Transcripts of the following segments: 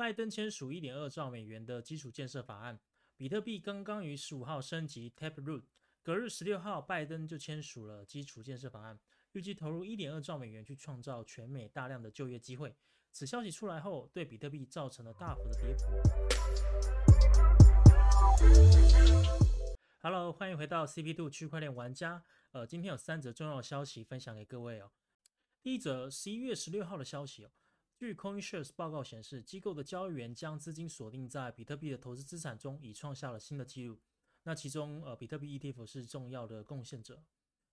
拜登签署一点二兆美元的基础建设法案，比特币刚刚于十五号升级 Taproot，隔日十六号，拜登就签署了基础建设法案，预计投入一点二兆美元去创造全美大量的就业机会。此消息出来后，对比特币造成了大幅的跌幅。Hello，欢迎回到 CP Two 区块链玩家。呃，今天有三则重要消息分享给各位哦。第一则，十一月十六号的消息哦。据 CoinShares 报告显示，机构的交易员将资金锁定在比特币的投资资产中，已创下了新的纪录。那其中，呃，比特币 ETF 是重要的贡献者。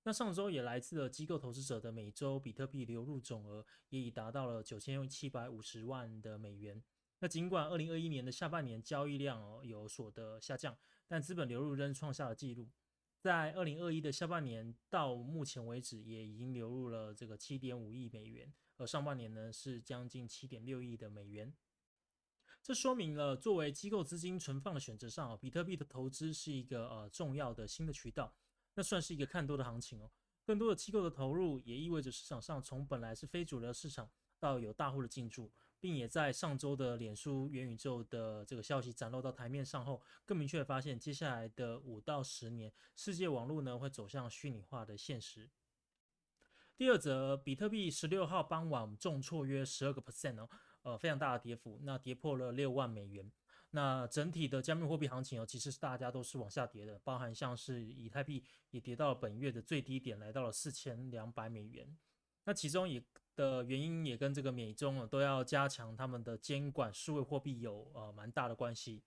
那上周也来自了机构投资者的每周比特币流入总额也已达到了九千七百五十万的美元。那尽管二零二一年的下半年交易量哦有所的下降，但资本流入仍创下了纪录。在二零二一的下半年到目前为止，也已经流入了这个七点五亿美元。而上半年呢是将近七点六亿的美元，这说明了作为机构资金存放的选择上，比特币的投资是一个呃重要的新的渠道，那算是一个看多的行情哦。更多的机构的投入也意味着市场上从本来是非主流市场到有大户的进驻，并也在上周的脸书元宇宙的这个消息展露到台面上后，更明确发现接下来的五到十年，世界网络呢会走向虚拟化的现实。第二则，比特币十六号傍晚重挫约十二个 percent 哦，呃，非常大的跌幅，那跌破了六万美元。那整体的加密货币行情哦，其实是大家都是往下跌的，包含像是以太币也跌到了本月的最低点，来到了四千两百美元。那其中也的原因也跟这个美中啊都要加强他们的监管数位货币有呃蛮大的关系。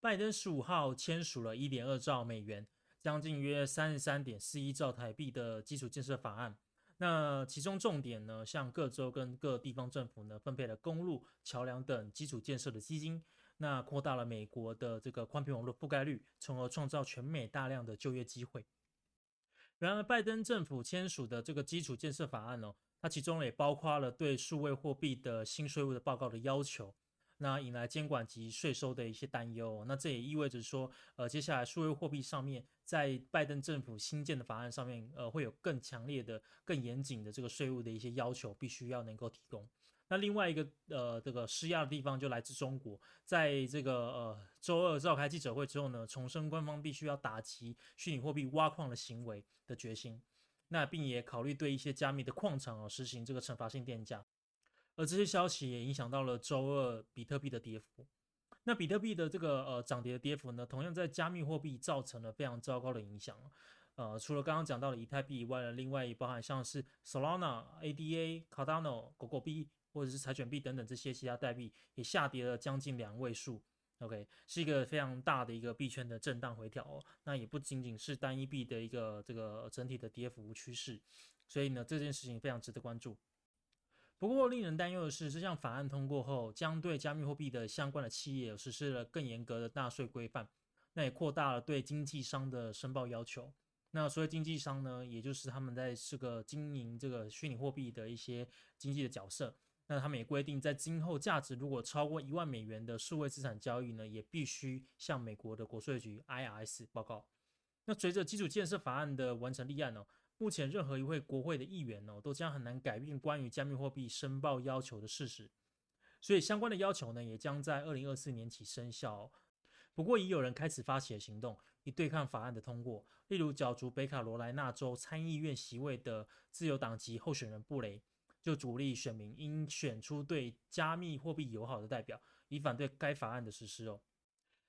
拜登十五号签署了一点二兆美元，将近约三十三点四一兆台币的基础建设法案。那其中重点呢，向各州跟各地方政府呢分配了公路、桥梁等基础建设的基金，那扩大了美国的这个宽频网络覆盖率，从而创造全美大量的就业机会。然而，拜登政府签署的这个基础建设法案呢，它其中也包括了对数位货币的新税务的报告的要求。那引来监管及税收的一些担忧，那这也意味着说，呃，接下来数位货币上面，在拜登政府新建的法案上面，呃，会有更强烈的、更严谨的这个税务的一些要求，必须要能够提供。那另外一个呃，这个施压的地方就来自中国，在这个呃周二召开记者会之后呢，重申官方必须要打击虚拟货币挖矿的行为的决心，那并也考虑对一些加密的矿场啊实行这个惩罚性电价。而这些消息也影响到了周二比特币的跌幅。那比特币的这个呃涨跌跌幅呢，同样在加密货币造成了非常糟糕的影响。呃，除了刚刚讲到的以太币以外呢，另外也包含像是 Solana、ADA、Cardano、狗狗币或者是柴犬币等等这些其他代币也下跌了将近两位数。OK，是一个非常大的一个币圈的震荡回调。哦。那也不仅仅是单一币的一个这个整体的跌幅趋势，所以呢，这件事情非常值得关注。不过，令人担忧的是，这项法案通过后，将对加密货币的相关的企业实施了更严格的纳税规范，那也扩大了对经纪商的申报要求。那所谓经纪商呢，也就是他们在这个经营这个虚拟货币的一些经济的角色。那他们也规定，在今后价值如果超过一万美元的数位资产交易呢，也必须向美国的国税局 IRS 报告。那随着基础建设法案的完成立案呢？目前，任何一位国会的议员哦，都将很难改变关于加密货币申报要求的事实。所以，相关的要求呢，也将在二零二四年起生效。不过，已有人开始发起了行动，以对抗法案的通过。例如，角逐北卡罗来纳州参议院席位的自由党籍候选人布雷，就主力选民应选出对加密货币友好的代表，以反对该法案的实施哦。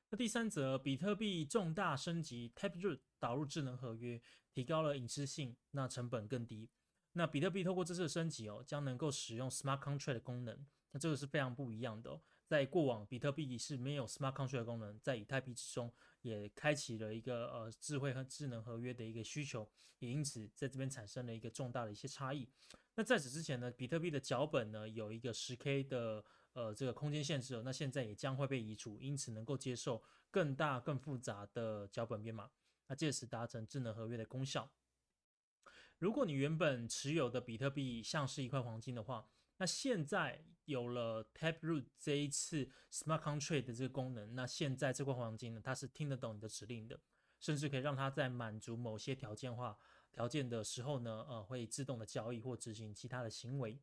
那第三则，比特币重大升级，Taproot 导入智能合约，提高了隐私性，那成本更低。那比特币透过这次升级哦，将能够使用 Smart Contract 的功能，那这个是非常不一样的哦。在过往，比特币是没有 Smart Contract 的功能，在以太币之中也开启了一个呃智慧和智能合约的一个需求，也因此在这边产生了一个重大的一些差异。那在此之前呢，比特币的脚本呢有一个十 K 的。呃，这个空间限制，那现在也将会被移除，因此能够接受更大、更复杂的脚本编码，那借此达成智能合约的功效。如果你原本持有的比特币像是一块黄金的话，那现在有了 Taproot 这一次 Smart Contract 的这个功能，那现在这块黄金呢，它是听得懂你的指令的，甚至可以让它在满足某些条件化条件的时候呢，呃，会自动的交易或执行其他的行为。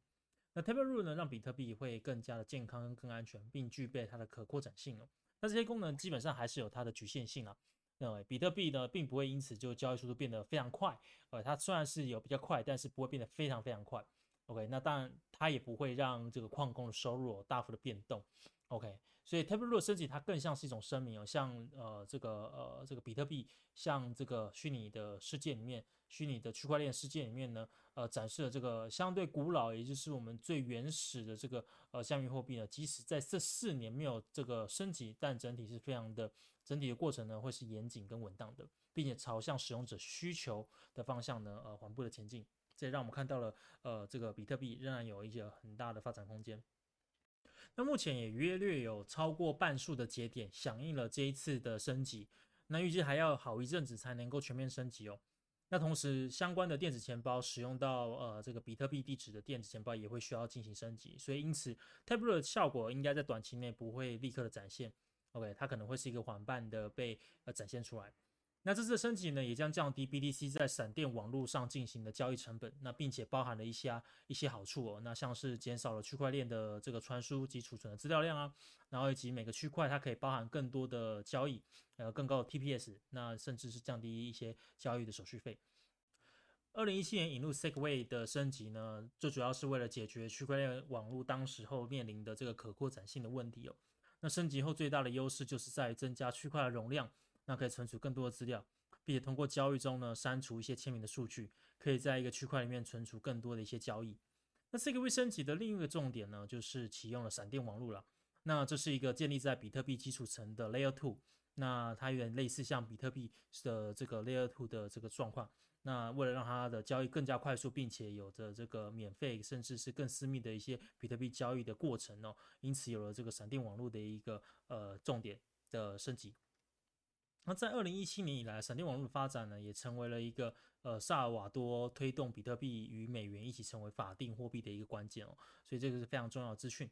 那 Taproot 呢，让比特币会更加的健康、更安全，并具备它的可扩展性哦。那这些功能基本上还是有它的局限性啊。那比特币呢，并不会因此就交易速度变得非常快。呃，它虽然是有比较快，但是不会变得非常非常快。OK，那当然它也不会让这个矿工的收入大幅的变动。OK，所以 Taproot 升级它更像是一种声明哦，像呃这个呃这个比特币，像这个虚拟的世界里面。虚拟的区块链世界里面呢，呃，展示了这个相对古老，也就是我们最原始的这个呃加密货币呢，即使在这四年没有这个升级，但整体是非常的，整体的过程呢会是严谨跟稳当的，并且朝向使用者需求的方向呢，呃，缓步的前进。这也让我们看到了，呃，这个比特币仍然有一些很大的发展空间。那目前也约略有超过半数的节点响应了这一次的升级，那预计还要好一阵子才能够全面升级哦。那同时，相关的电子钱包使用到呃这个比特币地址的电子钱包也会需要进行升级，所以因此 t a b l e 的效果应该在短期内不会立刻的展现，OK，它可能会是一个缓慢的被呃展现出来。那这次的升级呢，也将降低 BTC 在闪电网络上进行的交易成本，那并且包含了一些一些好处哦，那像是减少了区块链的这个传输及储存的资料量啊，然后以及每个区块它可以包含更多的交易，呃更高的 TPS，那甚至是降低一些交易的手续费。二零一七年引入 Segway 的升级呢，最主要是为了解决区块链网络当时候面临的这个可扩展性的问题哦。那升级后最大的优势就是在增加区块的容量。那可以存储更多的资料，并且通过交易中呢删除一些签名的数据，可以在一个区块里面存储更多的一些交易。那这个微升级的另一个重点呢，就是启用了闪电网络了。那这是一个建立在比特币基础层的 Layer Two，那它有点类似像比特币的这个 Layer Two 的这个状况。那为了让它的交易更加快速，并且有着这个免费甚至是更私密的一些比特币交易的过程哦，因此有了这个闪电网络的一个呃重点的升级。那在二零一七年以来，闪电网络的发展呢，也成为了一个呃萨尔瓦多推动比特币与美元一起成为法定货币的一个关键哦，所以这个是非常重要的资讯。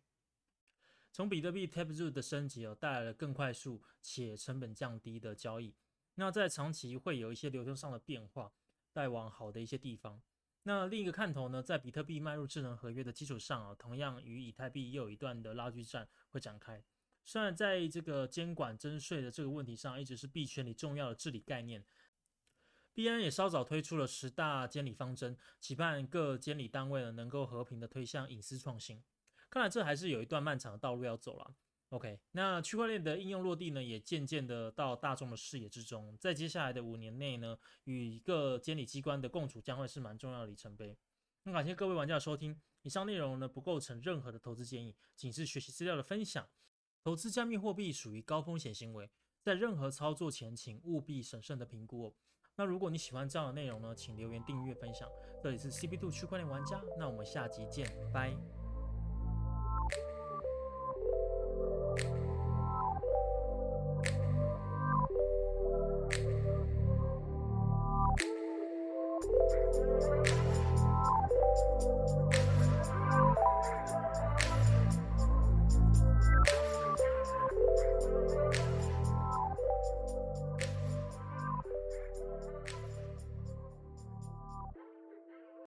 从比特币 Taproot 的升级哦，带来了更快速且成本降低的交易。那在长期会有一些流通上的变化，带往好的一些地方。那另一个看头呢，在比特币迈入智能合约的基础上啊，同样与以太币又有一段的拉锯战会展开。虽然在这个监管征税的这个问题上，一直是币圈里重要的治理概念，币安也稍早推出了十大监理方针，期盼各监理单位呢能够和平的推向隐私创新。看来这还是有一段漫长的道路要走了。OK，那区块链的应用落地呢，也渐渐的到大众的视野之中，在接下来的五年内呢，与各监理机关的共处将会是蛮重要的里程碑。那感谢各位玩家的收听，以上内容呢不构成任何的投资建议，仅是学习资料的分享。投资加密货币属于高风险行为，在任何操作前，请务必审慎的评估哦。那如果你喜欢这样的内容呢，请留言、订阅、分享。这里是 CB Two 区块链玩家，那我们下集见，拜。